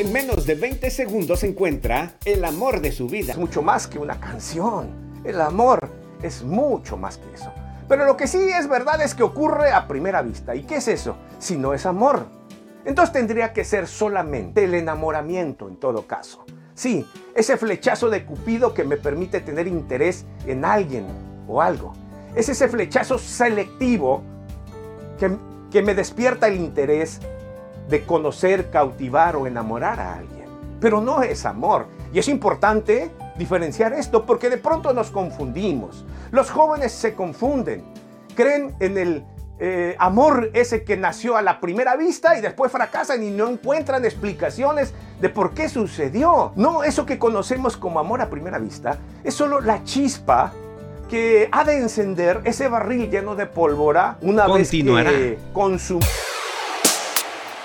En menos de 20 segundos encuentra el amor de su vida. Es mucho más que una canción. El amor es mucho más que eso. Pero lo que sí es verdad es que ocurre a primera vista. ¿Y qué es eso? Si no es amor. Entonces tendría que ser solamente el enamoramiento en todo caso. Sí, ese flechazo de Cupido que me permite tener interés en alguien o algo. Es ese flechazo selectivo que, que me despierta el interés de conocer, cautivar o enamorar a alguien. Pero no es amor. Y es importante diferenciar esto porque de pronto nos confundimos. Los jóvenes se confunden. Creen en el eh, amor ese que nació a la primera vista y después fracasan y no encuentran explicaciones de por qué sucedió. No, eso que conocemos como amor a primera vista es solo la chispa que ha de encender ese barril lleno de pólvora una vez que consumimos